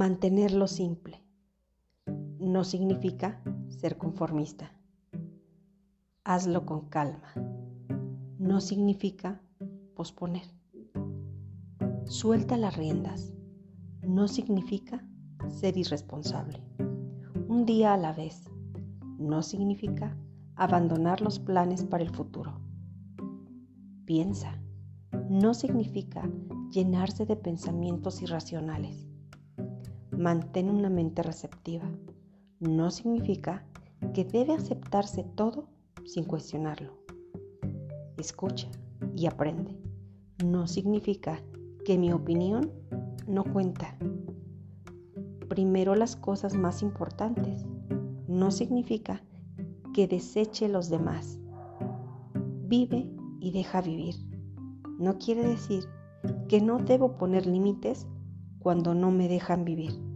Mantenerlo simple no significa ser conformista. Hazlo con calma. No significa posponer. Suelta las riendas. No significa ser irresponsable. Un día a la vez. No significa abandonar los planes para el futuro. Piensa. No significa llenarse de pensamientos irracionales mantén una mente receptiva. No significa que debe aceptarse todo sin cuestionarlo. Escucha y aprende. No significa que mi opinión no cuenta. Primero las cosas más importantes. No significa que deseche los demás. Vive y deja vivir. No quiere decir que no debo poner límites cuando no me dejan vivir.